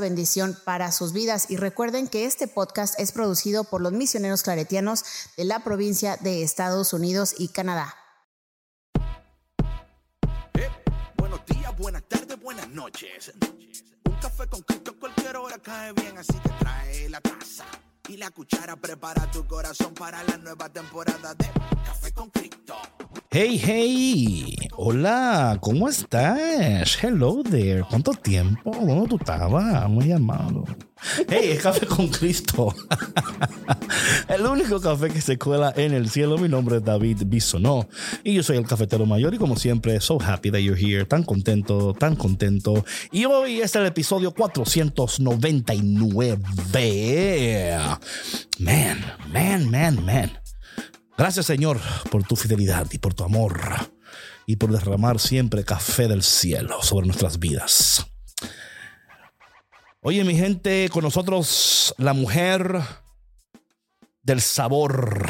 bendición para sus vidas. Y recuerden que este podcast es producido por los misioneros claretianos de la provincia de Estados Unidos y Canadá. Eh, buenos días, buenas tardes, buenas noches. Un café con Cristo a cualquier hora cae bien, así que trae la taza y la cuchara. Prepara tu corazón para la nueva temporada de Café con Cristo. Hey, hey, hola, ¿cómo estás? Hello there, ¿cuánto tiempo? ¿Dónde tú estabas? Muy llamado. Hey, es Café con Cristo. el único café que se cuela en el cielo. Mi nombre es David Bisonó y yo soy el cafetero mayor y como siempre, so happy that you're here, tan contento, tan contento. Y hoy es el episodio 499. Man, man, man, man. Gracias Señor por tu fidelidad y por tu amor y por derramar siempre café del cielo sobre nuestras vidas. Oye mi gente, con nosotros la mujer del sabor,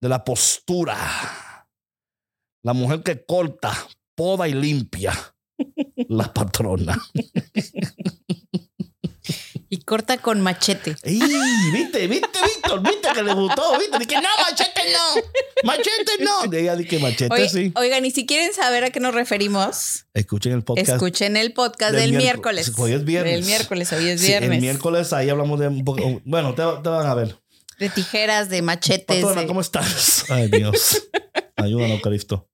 de la postura, la mujer que corta, poda y limpia, la patrona. Y corta con machete. ¡Ey! ¿Viste? ¿Viste, Víctor? ¿Viste que le gustó? ¿Viste? Dije, no, machete no. Machete no. De ella dije, machete Oye, sí. Oigan, y si quieren saber a qué nos referimos, Escuchen el podcast. escuchen el podcast del del, miércoles. miércoles. Hoy es viernes. Del miércoles, hoy es Sí, viernes. el miércoles ahí hablamos de un poco. Bueno, te, te van a ver. De tijeras, de machetes. Patrona, de- ¿cómo estás? Ay, Dios. Ayúdanos, Cristo.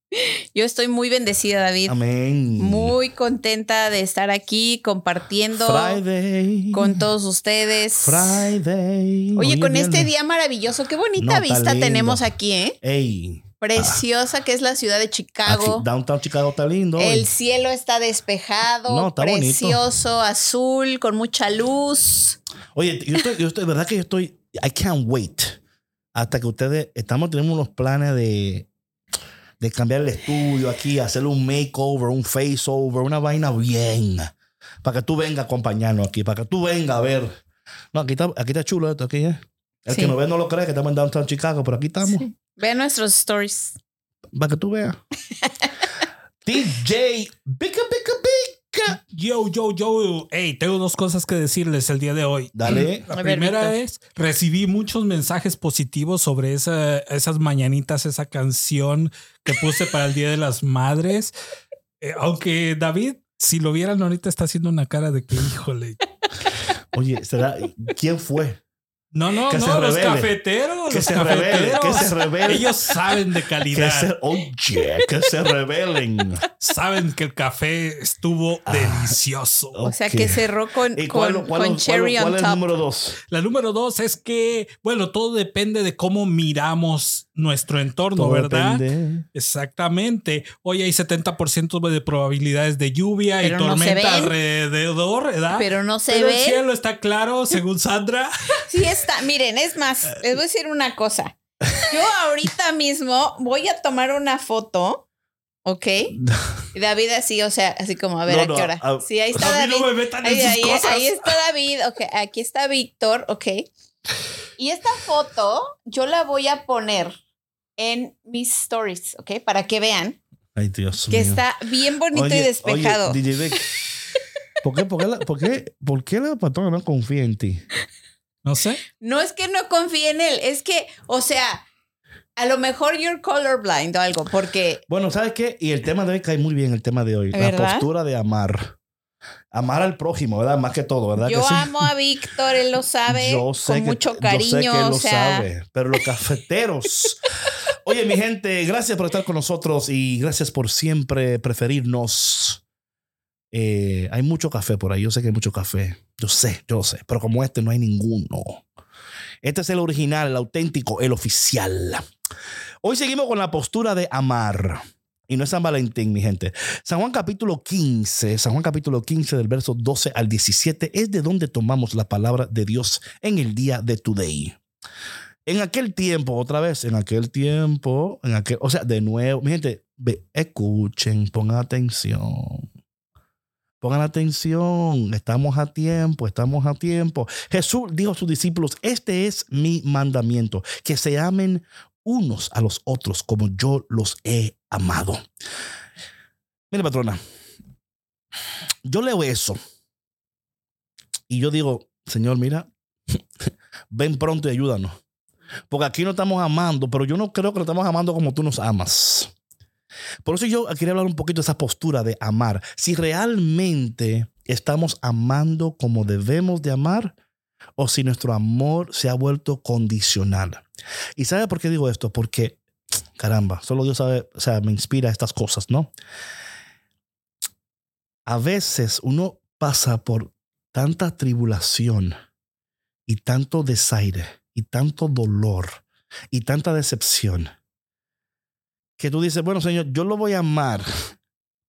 Yo estoy muy bendecida, David. Amén. Muy contenta de estar aquí compartiendo Friday. con todos ustedes. Friday. Oye, con es este día maravilloso, qué bonita vista tenemos aquí, ¿eh? Ey. Preciosa que es la ciudad de Chicago. Downtown Chicago está lindo. El cielo está despejado, No, está bonito. precioso, azul, con mucha luz. Oye, yo estoy, yo estoy, verdad que yo estoy, I can't wait hasta que ustedes, estamos, tenemos unos planes de, de cambiar el estudio aquí, hacerle un makeover, un faceover, una vaina bien, para que tú vengas a acompañarnos aquí, para que tú vengas a ver. No, aquí está, aquí está chulo esto, aquí, ¿eh? El Sí. que nos ve no lo cree, que estamos en Downtown Chicago, pero aquí estamos, Sí. Ve nuestros stories. para que tú veas. DJ, pica, pica, Yo, yo, yo, hey, tengo dos cosas que decirles el día de hoy. Dale. La primera es, recibí muchos mensajes positivos sobre esa, esas mañanitas, esa canción que puse para el Día de las Madres. Eh, aunque David, si lo vieran ahorita, está haciendo una cara de que, híjole. Oye, ¿será, ¿quién fue? No, no, Que se no, los revele. cafeteros. Que los se revele, cafeteros. que se revele. Ellos saben de Que calidad. se, oye, que se rebelen. Saben que el café estuvo Ah. delicioso. O sea que cerró con, ¿Y con, cuál, cuál- con cuál- cherry cuál on es el top. número dos? La número dos es que, bueno, todo depende de cómo miramos nuestro entorno, Todo ¿verdad? depende. Exactamente. Hoy hay 70% de probabilidades de lluvia Pero y tormenta alrededor, ¿verdad? Pero no se Pero el ve. cielo está claro, según Sandra. Sí está. Miren, es más, les voy a decir una cosa. Yo ahorita mismo voy a tomar una foto, ¿ok? Y David así, o sea, así como, a ver, No, ¿a qué no, hora? a- Sí, ahí está A mí David. no me metan en Ahí, sus ahí- cosas. ahí está David, ok, aquí está Víctor, ok. Y esta foto yo la voy a poner en mis stories, ok, para que vean Ay, Dios que mío. está bien bonito Oye, y despejado. Oye, DJ Vic, ¿por qué, por, qué la, por, qué, ¿por qué la patrona no confía en ti? No sé. No es que no confíe en él, es que, o sea, a lo mejor you're colorblind o algo, porque Bueno, ¿sabes qué? Y el tema de hoy cae muy bien, el tema de hoy. La ¿Verdad? postura de amar. Amar al prójimo, ¿verdad? Más que todo, ¿verdad? yo que sí? amo a Víctor, él lo sabe, Yo sé con que- mucho yo sé cariño, que él o lo sea, sabe, pero los cafeteros. Oye, mi gente, gracias por estar con nosotros y gracias por siempre preferirnos. Eh, hay mucho café por ahí, yo sé que hay mucho café. Yo sé, yo sé, pero como este no hay ninguno. Este es el original, el auténtico, el oficial. Hoy seguimos con la postura de amar. Y no es San Valentín, mi gente. San Juan capítulo 15, San Juan capítulo 15 del verso 12 al 17 es de donde tomamos la palabra de Dios en el día de today. En aquel tiempo, otra vez, en aquel tiempo, en aquel, o sea, de nuevo, mi gente, escuchen, pongan atención. Pongan atención, estamos a tiempo, estamos a tiempo. Jesús dijo a sus discípulos, este es mi mandamiento, que se amen unos a los otros como yo los he amado. Mire, patrona, yo leo eso y yo digo, Señor, mira, ven pronto y ayúdanos. Porque aquí no estamos amando, pero yo no creo que lo estamos amando como tú nos amas. Por eso yo quería hablar un poquito de esa postura de amar. Si realmente estamos amando como debemos de amar o si nuestro amor se ha vuelto condicional. ¿Y sabe por qué digo esto? Porque, caramba, solo Dios sabe, o sea, me inspira estas cosas, ¿no? A veces uno pasa por tanta tribulación y tanto desaire y tanto dolor y tanta decepción que tú dices, bueno, Señor, yo lo voy a amar,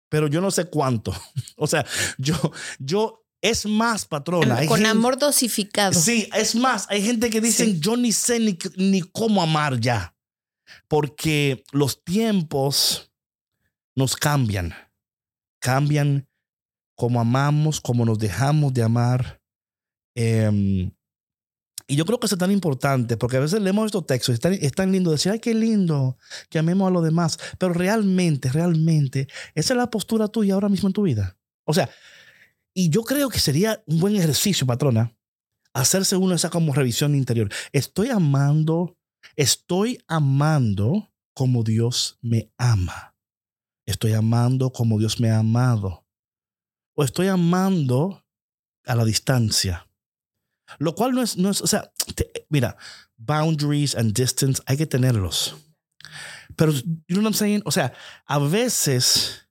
pero yo no sé cuánto. O sea, yo, yo, es más, patrona. Con amor dosificado. Sí, es más, hay gente que dicen, yo ni sé ni, ni cómo amar ya, porque los tiempos nos cambian, cambian cómo amamos, cómo nos dejamos de amar. Eh, y yo creo que eso es tan importante, porque a veces leemos estos textos, es tan, es tan lindo decir, ay, qué lindo que amemos a los demás, pero realmente, realmente, esa es la postura tuya ahora mismo en tu vida. O sea, y yo creo que sería un buen ejercicio, patrona, hacerse uno esa como revisión interior. Estoy amando, estoy amando como Dios me ama. Estoy amando como Dios me ha amado. O estoy amando a la distancia. Lo cual no es, no es o sea, mira, boundaries and distance hay que tenerlos. Pero, you know what I'm saying? O sea, a veces,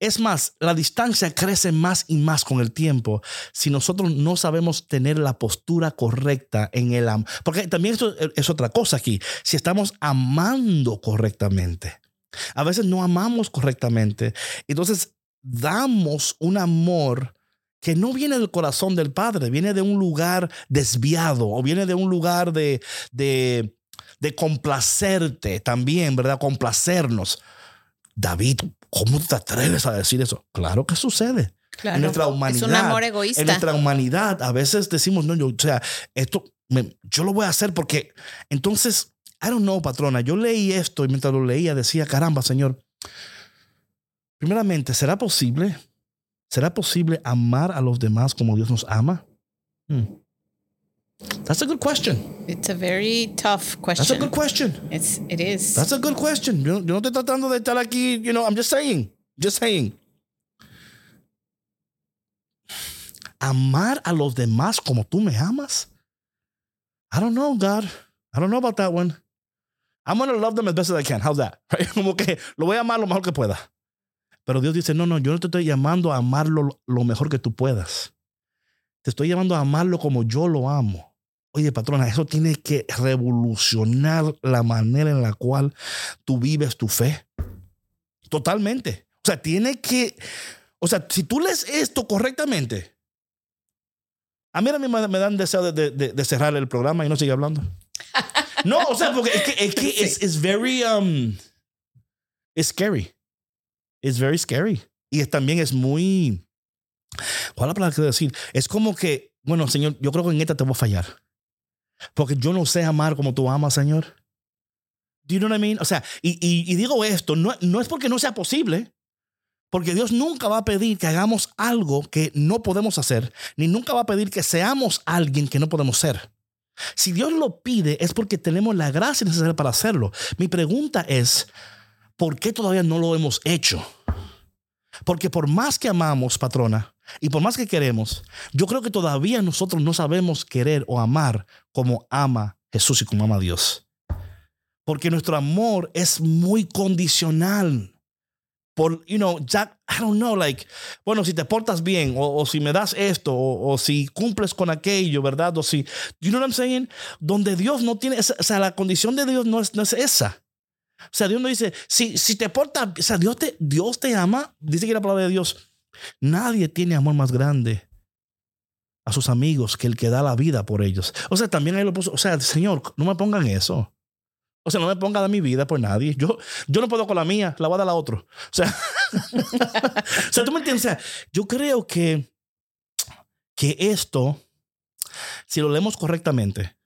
es más, la distancia crece más y más con el tiempo si nosotros no sabemos tener la postura correcta en el amor. Porque también esto es otra cosa aquí. Si estamos amando correctamente, a veces no amamos correctamente. Entonces, damos un amor que no viene del corazón del Padre, viene de un lugar desviado o viene de un lugar de, de, de complacerte también, ¿verdad? Complacernos. David, ¿cómo te atreves a decir eso? Claro que sucede. en nuestra humanidad. Es un amor egoísta. En nuestra humanidad, a veces decimos, no, yo, o sea, esto, yo lo voy a hacer porque entonces, I don't know, patrona, yo leí esto y mientras lo leía decía, caramba, Señor, primeramente, ¿será posible ¿Será posible amar a los demás como Dios nos ama? Hmm. That's a good question. It's a very tough question. That's a good question. It's, it is. That's a good question. Yo, yo no estoy tratando de estar aquí, you know, I'm just saying. Just saying. Amar a los demás como tú me amas? I don't know, God. I don't know about that one. I'm going to love them as best as I can. How's that? Como que lo voy a amar lo mejor que pueda. Pero Dios dice, no, no, yo no te estoy llamando a amarlo lo mejor que tú puedas. Te estoy llamando a amarlo como yo lo amo. Oye, patrona, eso tiene que revolucionar la manera en la cual tú vives tu fe. Totalmente. O sea, tiene que, o sea, si tú lees esto correctamente, a mí a mí me, dan deseo de, cerrar el programa y no sigue hablando. No, o sea, porque es que es, que es, very, um, it's scary. Es very scary. Y también es muy. ¿Cuál es la palabra que decir? Es como que, bueno, Señor, yo creo que en esta te voy a fallar. Porque yo no sé amar como tú amas, Señor. Do you know what I mean? O sea, y, y, digo esto, no, no es porque no sea posible, porque Dios nunca va a pedir que hagamos algo que no podemos hacer, ni nunca va a pedir que seamos alguien que no podemos ser. Si Dios lo pide es porque tenemos la gracia necesaria para hacerlo. Mi pregunta es, ¿por qué todavía no lo hemos hecho? Porque por más que amamos, patrona, y por más que queremos, yo creo que todavía nosotros no sabemos querer o amar como ama Jesús y como ama Dios. Porque nuestro amor es muy condicional. Por, you know, Jack, I don't know, like, bueno, si te portas bien, o, si me das esto, o, si cumples con aquello, ¿verdad? O si, you know what I'm saying? Donde Dios no tiene, o sea, la condición de Dios no es, no es esa. O sea, Dios no dice, si, si te portas, o sea, Dios te, Dios te ama, dice que la palabra de Dios, nadie tiene amor más grande a sus amigos que el que da la vida por ellos. O sea, también ahí lo puso, o sea, Señor, no me pongan eso. O sea, no me pongan de mi vida por nadie. Yo, yo no puedo con la mía, la voy a dar a la otro. O sea, o sea, tú me entiendes. O sea, yo creo que, que esto, si lo leemos correctamente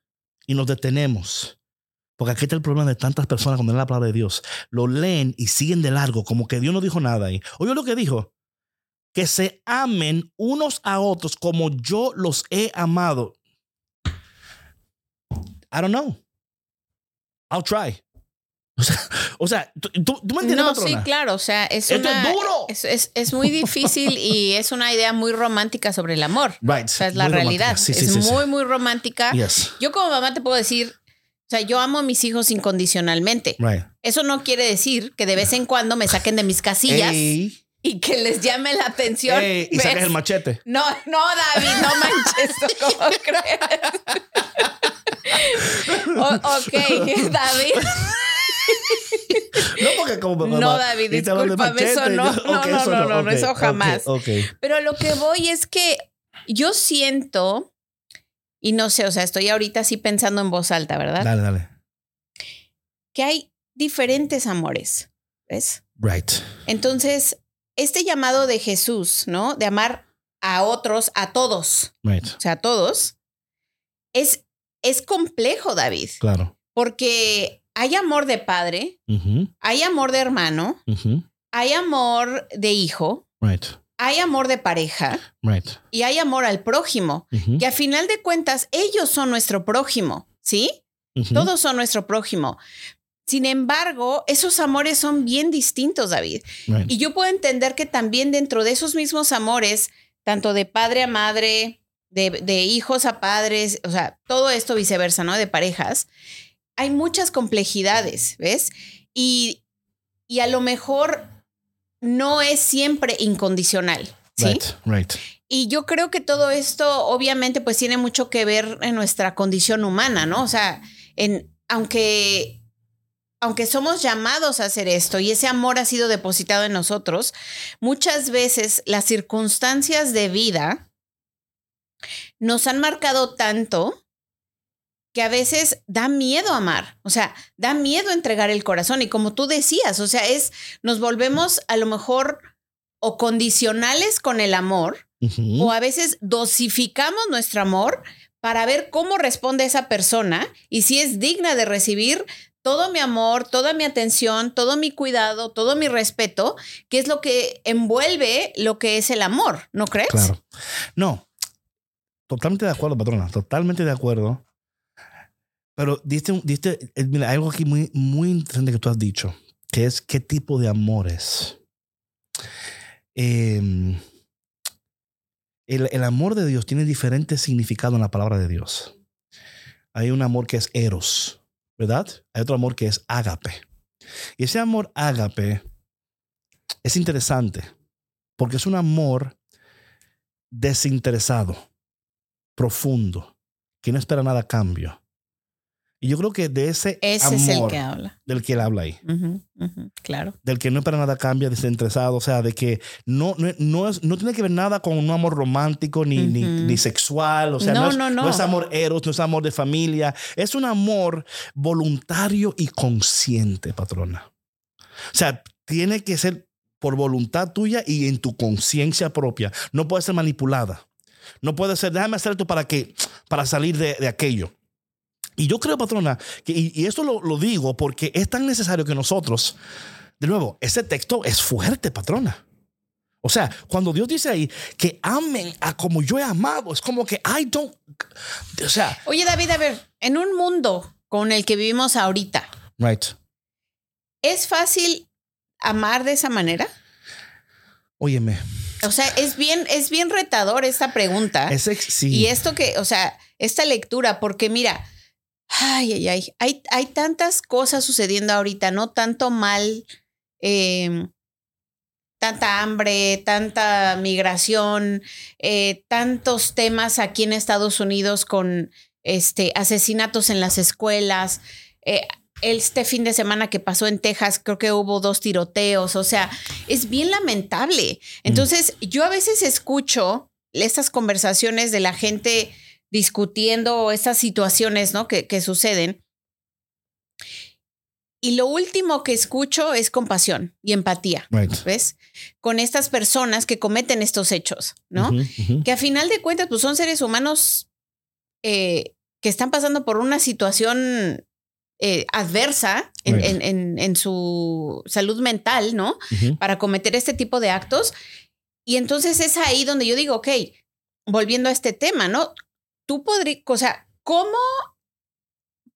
y nos detenemos, porque aquí está el problema de tantas personas cuando leen la palabra de Dios, lo leen y siguen de largo, como que Dios no dijo nada ahí. Oye lo que dijo, que se amen unos a otros como yo los he amado. I don't know. I'll try. O sea, o sea ¿tú, tú me entiendes, No, patrona? sí, claro. O sea, es Esto una. es duro. Es, es- es muy difícil y es una idea muy romántica sobre el amor. Right. O sea, es la Muy realidad. Sí, es sí, sí. muy, muy romántica. Yes. Yo como mamá te puedo decir, sea, yo amo a mis hijos incondicionalmente. Right. Eso no quiere decir que de vez en cuando me saquen de mis casillas Ey, y que les llame la atención. y sacas el machete. No, no, David, no manches, ¿cómo crees? O- ok, David. No, porque como No, David, discúlpame, eso no, no, no, no, no, ok, eso jamás. ok. Pero lo que voy es que yo siento, y no sé, o sea, estoy ahorita así pensando en voz alta, ¿verdad? Dale, dale. Que hay diferentes amores, ¿ves? Right. Entonces, este llamado de Jesús, ¿no? De amar a otros, a todos, Right. o sea, a todos, es, es complejo, David, Claro. porque hay amor de padre, hay amor de hermano, hay amor de hijo, Right. Hay amor de pareja Right. y hay amor al prójimo, que a final de cuentas ellos son nuestro prójimo, ¿sí? Todos son nuestro prójimo. Sin embargo, esos amores son bien distintos, David. Right. Y yo puedo entender que también dentro de esos mismos amores, tanto de padre a madre, de, de hijos a padres, o sea, todo esto viceversa, ¿no? De parejas, hay muchas complejidades, ¿ves? Y, y a lo mejor no es siempre incondicional, ¿sí? Right. Right. Y yo creo que todo esto obviamente pues tiene mucho que ver en nuestra condición humana, ¿no? O sea, en, aunque, aunque somos llamados a hacer esto y ese amor ha sido depositado en nosotros, muchas veces las circunstancias de vida nos han marcado tanto que a veces da miedo amar, o sea, da miedo entregar el corazón y como tú decías, o sea, es, nos volvemos a lo mejor o condicionales con el amor o a veces dosificamos nuestro amor para ver cómo responde esa persona y si es digna de recibir todo mi amor, toda mi atención, todo mi cuidado, todo mi respeto, que es lo que envuelve lo que es el amor, ¿no crees? Claro. No. Totalmente de acuerdo, patrona. Totalmente de acuerdo. Pero diste, diste eh, mira, algo aquí muy, muy interesante que tú has dicho, que es qué tipo de amores. Eh, el, el amor de Dios tiene diferentes significados en la palabra de Dios. Hay un amor que es eros, ¿verdad? Hay otro amor que es ágape. Y ese amor ágape es interesante porque es un amor desinteresado, profundo, que no espera nada a cambio. Y yo creo que de ese Ese amor es el que habla. del que él habla ahí, claro. del que no espera nada a cambio, desinteresado, o sea, de que no, no, no, es, no tiene que ver nada con un amor romántico ni, ni, ni sexual, o sea, No, no, es, no, no. es amor eros, no es amor de familia, es un amor voluntario y consciente, patrona. O sea, tiene que ser por voluntad tuya y en tu conciencia propia. No puede ser manipulada. No puede ser, déjame hacer esto para que, para salir de, de aquello. Y yo creo, patrona, que, y, y esto lo, lo digo porque es tan necesario que nosotros, de nuevo, ese texto es fuerte, patrona. O sea, cuando Dios dice ahí que amen a como yo he amado, es como que I don't, o sea, Oye, David, a ver, en un mundo con el que vivimos ahorita, right. ¿es fácil amar de esa manera? Óyeme, O sea, es bien, es bien retador esta pregunta. ese sí. Y esto que, o sea, esta lectura, porque mira, ay, ay, ay, hay, hay tantas cosas sucediendo ahorita, ¿no? Tanto mal, eh, tanta hambre, tanta migración, eh, tantos temas aquí en Estados Unidos con este, asesinatos en las escuelas. Eh, este fin de semana que pasó en Texas, creo que hubo dos tiroteos, o sea, es bien lamentable. Entonces, yo a veces escucho estas conversaciones de la gente discutiendo estas situaciones, ¿no? Que, que suceden. Y lo último que escucho es compasión y empatía, Right. ¿ves? Con estas personas que cometen estos hechos, ¿no? Que a final de cuentas, pues son seres humanos eh, que están pasando por una situación eh, adversa en, Right. en- en- en su salud mental, ¿no? Para cometer este tipo de actos. Y entonces es ahí donde yo digo, ok, volviendo a este tema, ¿no? Tú podrías, o sea, ¿cómo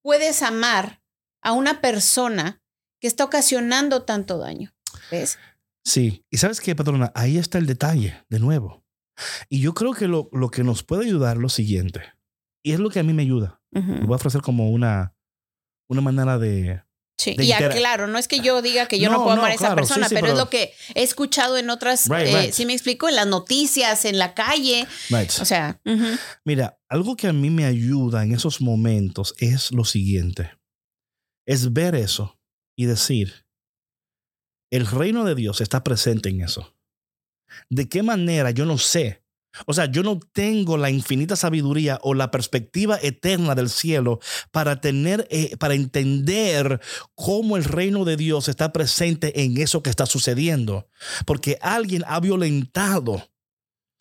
puedes amar a una persona que está ocasionando tanto daño? ¿Ves? Sí, y sabes qué, patrona, ahí está el detalle, de nuevo. Y yo creo que lo, lo que nos puede ayudar es lo siguiente, y es lo que a mí me ayuda. Lo voy a ofrecer como una, una manera de... Sí, de y intera- claro, no es que yo diga que yo no, No, puedo no, amar a esa claro, persona, sí, pero, es lo que he escuchado en otras, Right, eh, right. me explico, en las noticias, en la calle, Right. o sea. Mira, algo que a mí me ayuda en esos momentos es lo siguiente. Es ver eso y decir, el reino de Dios está presente en eso. ¿De qué manera? Yo no sé. O sea, yo no tengo la infinita sabiduría o la perspectiva eterna del cielo para tener, eh, para entender cómo el reino de Dios está presente en eso que está sucediendo. Porque alguien ha violentado,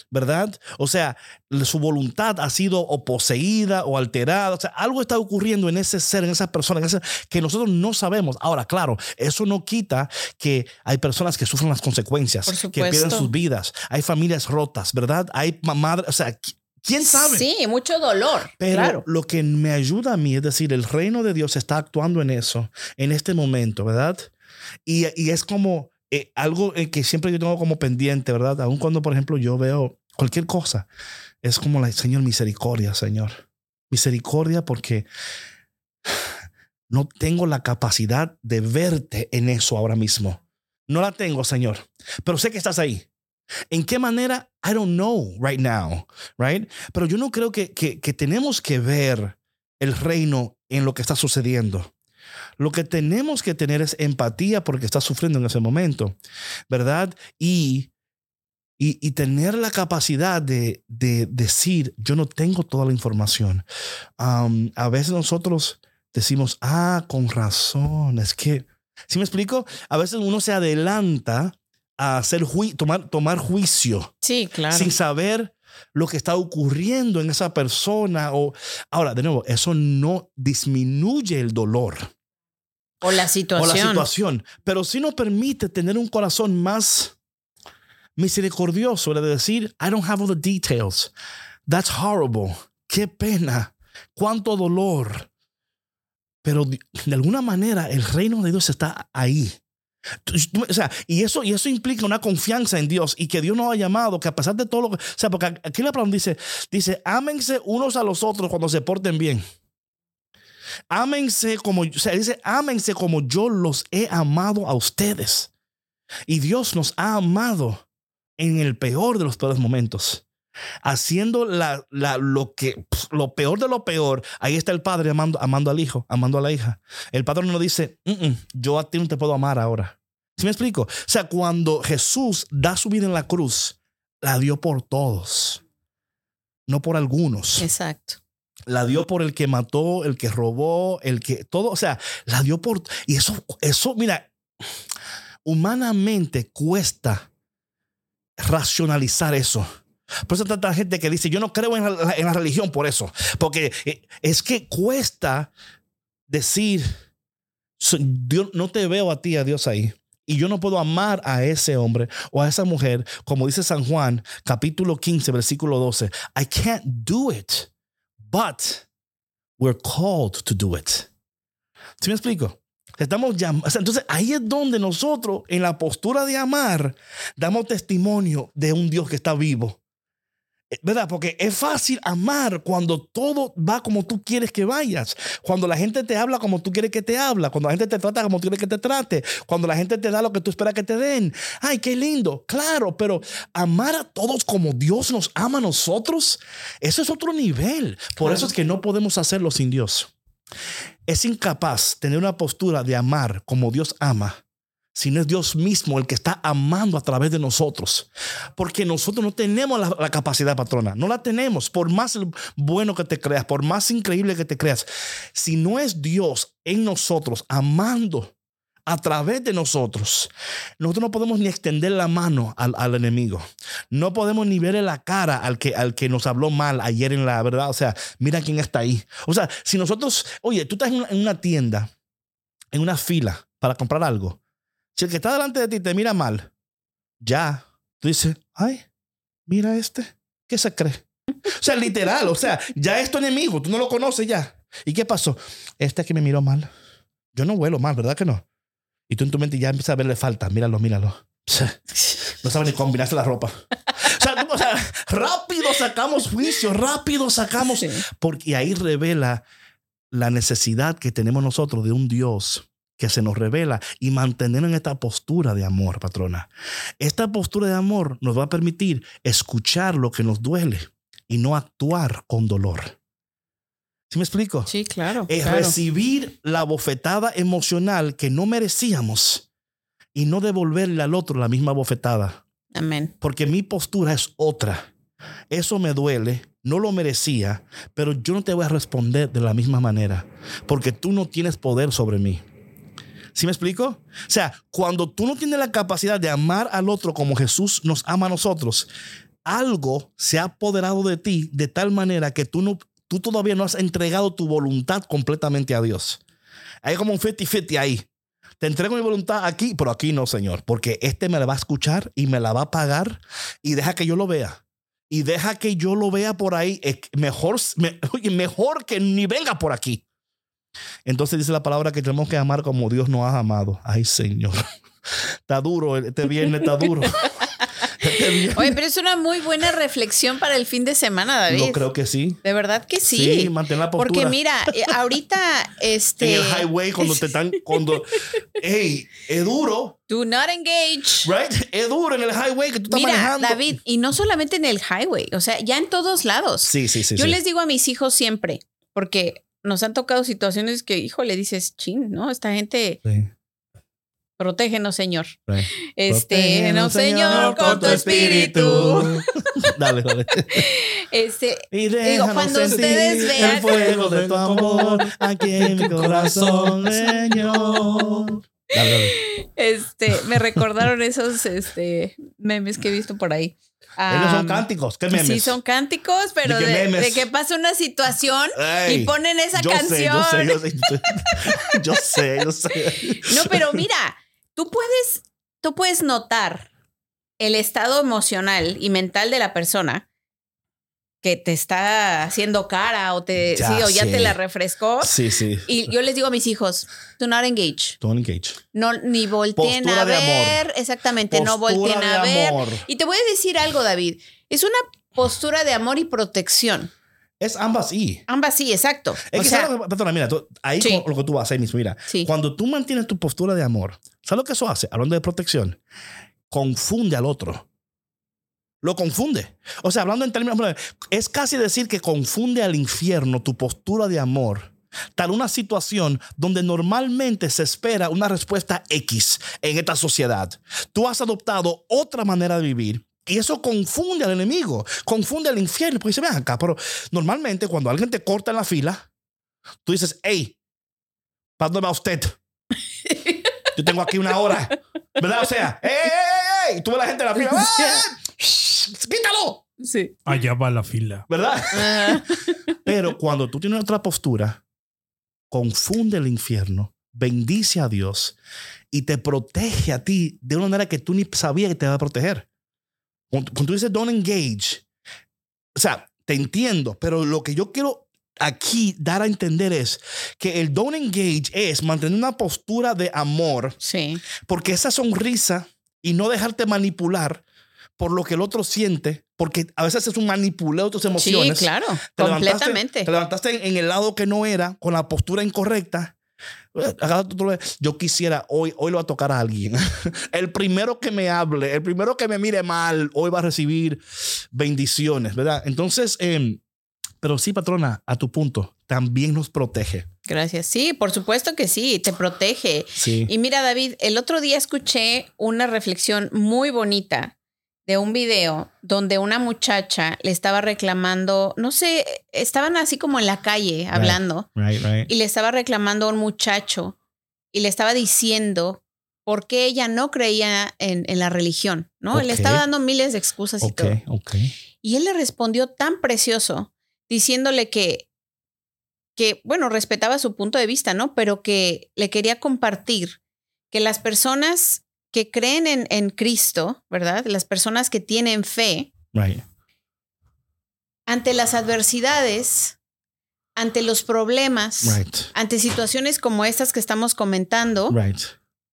¿verdad? O sea, su voluntad ha sido o poseída o alterada. O sea, algo está ocurriendo en ese ser, en esa persona, en ese, que nosotros no sabemos. Ahora, claro, eso no quita que hay personas que sufren las consecuencias, que pierden sus vidas. Hay familias rotas, ¿verdad? Hay madres, o sea, qui- ¿quién sabe? Sí, mucho dolor, Pero claro. lo que me ayuda a mí es decir, el reino de Dios está actuando en eso, en este momento, ¿verdad? Y, y es como eh, algo eh, que siempre yo tengo como pendiente, ¿verdad? Aun cuando, por ejemplo, yo veo cualquier cosa, es como la Señor, misericordia, Señor. Misericordia porque no tengo la capacidad de verte en eso ahora mismo. No la tengo, Señor, pero sé que estás ahí. ¿En qué manera? I don't know right now, right? Pero yo no creo que, que, que tenemos que ver el reino en lo que está sucediendo. Lo que tenemos que tener es empatía porque está sufriendo en ese momento, ¿verdad? Y, y, y tener la capacidad de, de decir, yo no tengo toda la información. Um, a veces nosotros decimos, ah, con razón, es que, ¿sí me explico? A veces uno se adelanta a hacer jui- tomar, tomar juicio Sí, claro. sin saber lo que está ocurriendo en esa persona. O, ahora, de nuevo, eso no disminuye el dolor o la o situación. la situación, pero sí nos permite tener un corazón más misericordioso de decir, I don't have all the details. That's horrible. Qué pena. Cuánto dolor. Pero de alguna manera el reino de Dios está ahí. O sea, y eso, y eso implica una confianza en Dios y que Dios nos ha llamado, que a pesar de todo lo que. O sea, porque aquí la palabra dice: dice, ámense unos a los otros cuando se porten bien. Ámense como, o sea, dice, ámense como yo los he amado a ustedes. Y Dios nos ha amado en el peor de los peores momentos. Haciendo la, la- lo que lo peor de lo peor, ahí está el padre amando, amando al hijo, amando a la hija. El padre no dice, "Mm, mm, yo a ti no te puedo amar ahora. ¿Sí me explico? O sea, cuando Jesús da su vida en la cruz, la dio por todos, no por algunos Exacto. la dio por el que mató, el que robó, el que todo, o sea, la dio por y eso eso mira, humanamente cuesta racionalizar eso. Por eso tanta gente que dice, yo no creo en la, religión por eso, porque eh, es que cuesta decir, "So- Dios, no te veo a ti, a Dios ahí. Y yo no puedo amar a ese hombre o a esa mujer, como dice San Juan, capítulo 15, versículo 12. I can't do it but we're called to do it. ¿Sí me explico? Estamos llam- o sea, entonces ahí es donde nosotros, en la postura de amar, damos testimonio de un Dios que está vivo. ¿Verdad? Porque es fácil amar cuando todo va como tú quieres que vayas. Cuando la gente te habla como tú quieres que te habla. Cuando la gente te trata como tú quieres que te trate. Cuando la gente te da lo que tú esperas que te den. Ay, qué lindo. Claro, pero amar a todos como Dios nos ama a nosotros, eso es otro nivel. Por eso es que no podemos hacerlo sin Dios. es incapaz tener una postura de amar como Dios ama, sino es Dios mismo el que está amando a través de nosotros. Porque nosotros no tenemos la, capacidad, patrona, no la tenemos, por más bueno que te creas, por más increíble que te creas. Si no es Dios en nosotros amando a través de nosotros. Nosotros no podemos ni extender la mano al, enemigo. No podemos ni verle la cara al que, al que nos habló mal ayer en la verdad. O sea, mira quién está ahí. O sea, si nosotros, oye, tú estás en una tienda, en una fila para comprar algo. Si el que está delante de ti te mira mal, ya, tú dices, ay, mira este, ¿qué se cree? O sea, literal, o sea, ya es tu enemigo, tú no lo conoces ya. ¿Y qué pasó? Este que me miró mal. Yo no huelo mal, ¿verdad que no? Y tú en tu mente ya empiezas a verle falta. Míralo, míralo. No sabe ni combinarse la ropa. O sea, o sea rápido sacamos juicio, rápido sacamos. Sí. Porque ahí revela la necesidad que tenemos nosotros de un Dios que se nos revela y mantener en esta postura de amor, patrona. Esta postura de amor nos va a permitir escuchar lo que nos duele y no actuar con dolor. ¿Sí me explico? Sí, claro. Es claro. recibir la bofetada emocional que no merecíamos y no devolverle al otro la misma bofetada. Amén. Porque mi postura es otra. Eso me duele, no lo merecía, pero yo no te voy a responder de la misma manera, porque tú no tienes poder sobre mí. ¿Sí me explico? O sea, cuando tú no tienes la capacidad de amar al otro como Jesús nos ama a nosotros, algo se ha apoderado de ti de tal manera que tú no tú todavía no has entregado tu voluntad completamente a Dios. Hay como un 50-50 ahí. Te entrego mi voluntad aquí, pero aquí no, Señor, porque este me la va a escuchar y me la va a pagar y deja que yo lo vea. Y deja que yo lo vea por ahí. Mejor, mejor que ni venga por aquí. Entonces dice la palabra que tenemos que amar como Dios nos ha amado. Ay, Señor. Está duro, este viernes está duro. Oye, pero es una muy buena reflexión para el fin de semana, David. Yo creo que sí. De verdad que sí. Sí, mantén la postura. Porque mira, ahorita este en el highway cuando te están cuando hey, es duro. Do not engage. Right? Es duro en el highway que tú estás mira, manejando. David, y no solamente en el highway, o sea, ya en todos lados. Sí, sí, sí. Yo sí. les digo a mis hijos siempre, porque nos han tocado situaciones que, hijo, le dices, chin, ¿no? Esta gente Sí. Protégenos, Señor. Sí. Este, Protégenos, no, Señor, con tu espíritu. dale, dale. Este, Y Digo, cuando ustedes vean- el fuego de tu amor aquí en mi corazón, Señor. Dale, dale. este, me recordaron esos este, memes que he visto por ahí. Ellos son cánticos, ¿qué memes? Sí, son cánticos, pero ¿De que pasa una situación Ey, y ponen esa yo canción. Sé, yo sé, yo sé, yo sé, yo sé. No, pero mira, tú puedes, tú puedes notar el estado emocional y mental de la persona que te está haciendo cara o te Ya sí, o ya sé. te la refrescó. Sí, sí. Y yo les digo a mis hijos, do not engage. Don't engage. No, ni volteen Postura a ver. Exactamente, no Postura volteen de a ver. amor. Y te voy a decir algo, David. Es una postura de amor y protección. Es ambas y. Ambas sí, exacto. Es o que, sea, ¿sabes perdona, mira, tú- ahí Sí. lo que tú haces mismo, mira. Sí. Cuando tú mantienes tu postura de amor, ¿sabes lo que eso hace? Hablando de protección, confunde al otro. Lo confunde. O sea, hablando en términos, es casi decir que confunde al infierno tu postura de amor. Tal una situación donde normalmente se espera una respuesta X en esta sociedad. Tú has adoptado otra manera de vivir y eso confunde al enemigo, confunde al infierno. Porque dice, ven acá, pero normalmente cuando alguien te corta en la fila, tú dices, hey, ¿para dónde va usted? Yo tengo aquí una hora. ¿Verdad? O sea, ¡ey, ey, ey! ey! Tú ves a la gente en la fila. ¡Shh! ¡Quítalo! sí. Allá va la fila. ¿Verdad? Ah, Pero cuando tú tienes otra postura, confunde el infierno, bendice a Dios y te protege a ti de una manera que tú ni sabías que te va a proteger. Cuando, cuando tú dices don't engage, o sea, te entiendo, pero lo que yo quiero aquí dar a entender es que el don't engage es mantener una postura de amor sí. porque esa sonrisa y no dejarte manipular por lo que el otro siente, porque a veces es un manipuleo de tus Sí, emociones. claro. Te levantaste- completamente. Te levantaste en, el lado que no era, con la postura incorrecta. Eh. Yo quisiera, hoy, hoy lo va a tocar a alguien. El primero que me hable, el primero que me mire mal, hoy va a recibir bendiciones, ¿verdad? Entonces, em, pero sí, patrona, a tu punto, también nos protege. Gracias. Sí, por supuesto que sí, te protege. Sí. Y mira, David, el otro día escuché una reflexión muy bonita de un video donde una muchacha le estaba reclamando, no sé, estaban así como en la calle hablando Right, right. y le estaba reclamando a un muchacho y le estaba diciendo por qué ella no creía en, en la religión, ¿no? Le estaba dando miles de excusas y todo. ok. Y él le respondió tan precioso, diciéndole que, que, bueno, respetaba su punto de vista, ¿no? Pero que le quería compartir que las personas que creen en, en Cristo, ¿verdad? Las personas que tienen fe, Right. ante las adversidades, ante los problemas, Right. ante situaciones como estas que estamos comentando, Right.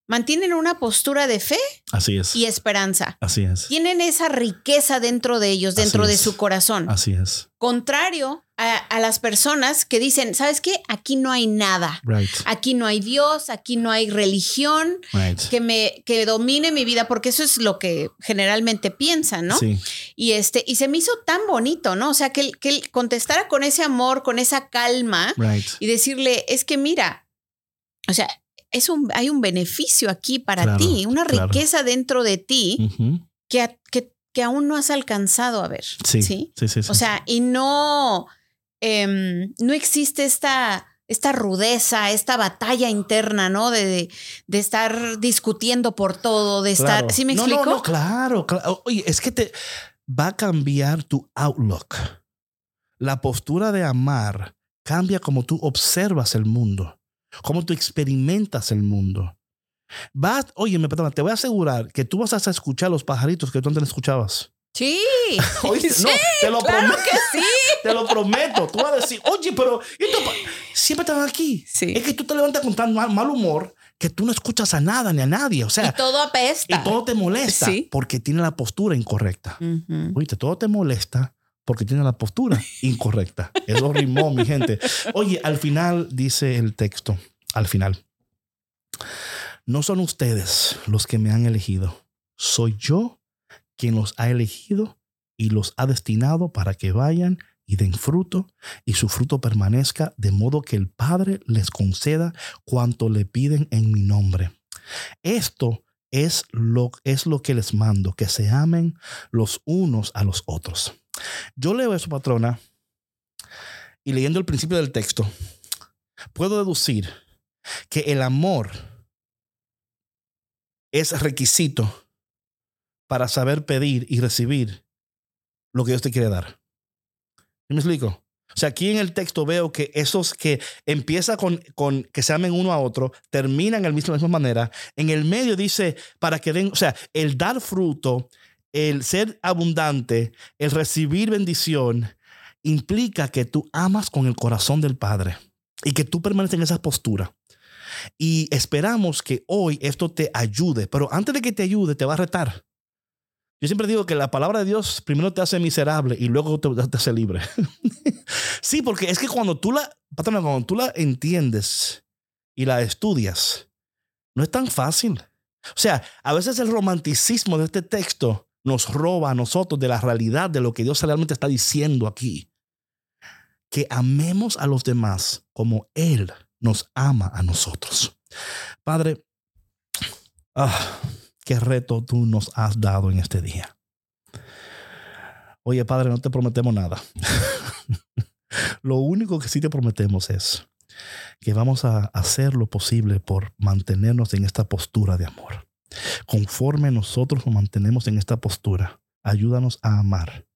Mantienen una postura de fe Así es. y esperanza. Así es. Tienen esa riqueza dentro de ellos, dentro de su corazón. Así es. Contrario a, a las personas que dicen, ¿sabes qué? Aquí no hay nada. Right. Aquí no hay Dios, aquí no hay religión Right. que me que domine mi vida, porque eso es lo que generalmente piensan, ¿no? Sí. Y este, y se me hizo tan bonito, ¿no? O sea, que él, que contestara con ese amor, con esa calma Right. y decirle, es que mira, o sea, es un, hay un beneficio aquí para Claro, ti, una claro. riqueza dentro de ti que, a- que, que aún no has alcanzado a ver. Sí. ¿sí? Sí, sí, sí. O sea, y no, em, no existe esta, esta rudeza, esta batalla interna, ¿no? De, de, de estar discutiendo por todo, de estar. Claro. ¿Sí me No, explico? No, no, claro, claro. Oye, es que te va a cambiar tu outlook. La postura de amar cambia como tú observas el mundo, como tú experimentas el mundo. Vas, oye, me perdona, te voy a asegurar que tú vas a escuchar los pajaritos que tú antes escuchabas. Sí. Oye, Sí, no, te lo claro prometo. que sí. Te lo prometo. Tú vas a decir, oye, pero siempre están aquí. Sí. Es que tú te levantas con tan mal, mal humor que tú no escuchas a nada ni a nadie. O sea, Y todo apesta. y todo te molesta Sí. porque tiene la postura incorrecta. Ujú. Oye, todo te molesta porque tiene la postura incorrecta. Eso rimó, mi gente. Oye, al final dice el texto, al final, no son ustedes los que me han elegido, soy yo quien los ha elegido y los ha destinado para que vayan y den fruto y su fruto permanezca de modo que el Padre les conceda cuanto le piden en mi nombre. Esto es lo, es lo que les mando, que se amen los unos a los otros. Yo leo eso, patrona, y leyendo el principio del texto, puedo deducir que el amor es requisito para saber pedir y recibir lo que Dios te quiere dar. ¿Sí ¿Me explico? O sea, aquí en el texto veo que esos que empieza con, con que se amen uno a otro, terminan de la misma manera. En el medio dice para que den, o sea, el dar fruto, el ser abundante, el recibir bendición, implica que tú amas con el corazón del Padre y que tú permaneces en esa postura. Y esperamos que hoy esto te ayude, pero antes de que te ayude, te va a retar. Yo siempre digo que la palabra de Dios primero te hace miserable y luego te, te hace libre. sí, porque es que cuando tú la, cuando tú la entiendes y la estudias, no es tan fácil. O sea, a veces el romanticismo de este texto nos roba a nosotros de la realidad de lo que Dios realmente está diciendo aquí. Que amemos a los demás como Él nos ama a nosotros. Padre, ah, qué reto tú nos has dado en este día. Oye, Padre, no te prometemos nada. lo único que sí te prometemos es que vamos a hacer lo posible por mantenernos en esta postura de amor. Conforme nosotros nos mantenemos en esta postura, ayúdanos a amar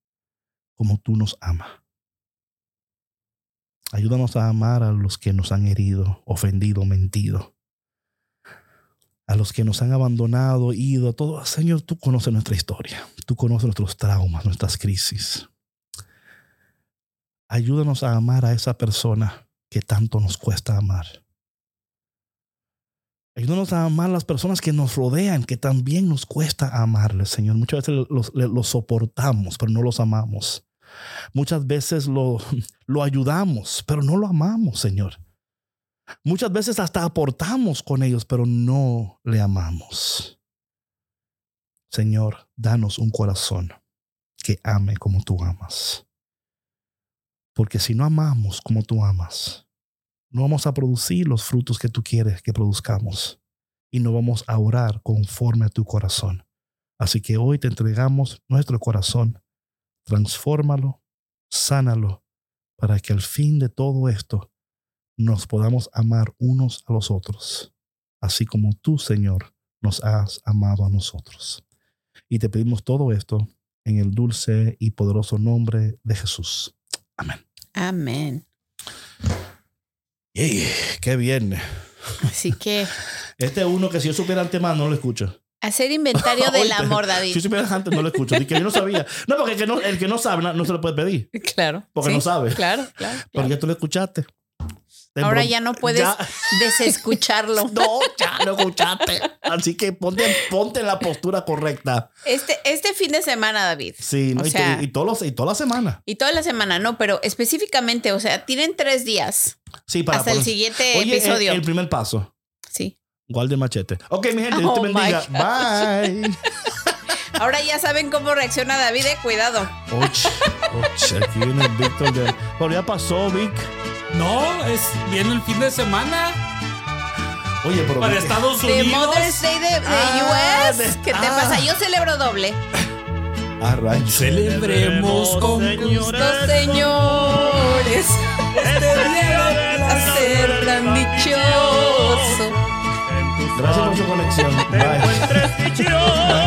como tú nos amas. Ayúdanos a amar a los que nos han herido, ofendido, mentido. A los que nos han abandonado, ido, todo. Señor, tú conoces nuestra historia. Tú conoces nuestros traumas, nuestras crisis. Ayúdanos a amar a esa persona que tanto nos cuesta amar. Ayúdanos a amar a las personas que nos rodean, que también nos cuesta amarles, Señor. Muchas veces los, soportamos, pero no los amamos. Muchas veces lo ayudamos, pero no lo amamos, Señor. Muchas veces hasta aportamos con ellos, pero no le amamos. Señor, danos un corazón que ame como tú amas. Porque si no amamos como tú amas, no vamos a producir los frutos que tú quieres que produzcamos y no vamos a orar conforme a tu corazón. Así que hoy te entregamos nuestro corazón, transfórmalo, sánalo, para que al fin de todo esto nos podamos amar unos a los otros, así como tú, Señor, nos has amado a nosotros. Y te pedimos todo esto en el dulce y poderoso nombre de Jesús. Amén. Amén. ¡Qué bien! Así que Este es uno que si yo supiera antemano no lo escucho. hacer inventario del amor, David. Si yo supiera antes no lo escucho. Di que yo no sabía. No, porque el que no, el que no sabe no, no se lo puede pedir. Claro. Porque no sabe. Claro, claro. Porque claro. tú lo escuchaste. Ahora ya no puedes Ya- desescucharlo. no, ya lo escuchaste. Así que ponte, ponte en la postura correcta. Este, este fin de semana, David. Sí, ¿no? O y, te- sea- y, todos los- y toda la semana. Y toda la semana, no, pero específicamente, o sea, tienen tres días Sí, para hasta el siguiente Oye, el- episodio. El, primer paso. Sí. Guarde machete. Ok, mi gente, Dios Oh te my bendiga. Bye. Ahora ya saben cómo reacciona David, eh, cuidado. Och, och, aquí viene Víctor de. Bueno, ya pasó, Vic. No, es viene el fin de semana Oye, pero. para Estados De Unidos. Mother's Day de, de Ah, US. de- ¿Qué te ah. pasa? Yo celebro doble. Ah, rayos. Celebremos con gusto, señores. Este día de placer tan dichoso. Gracias por su conexión. Bye. encuentres dichoso.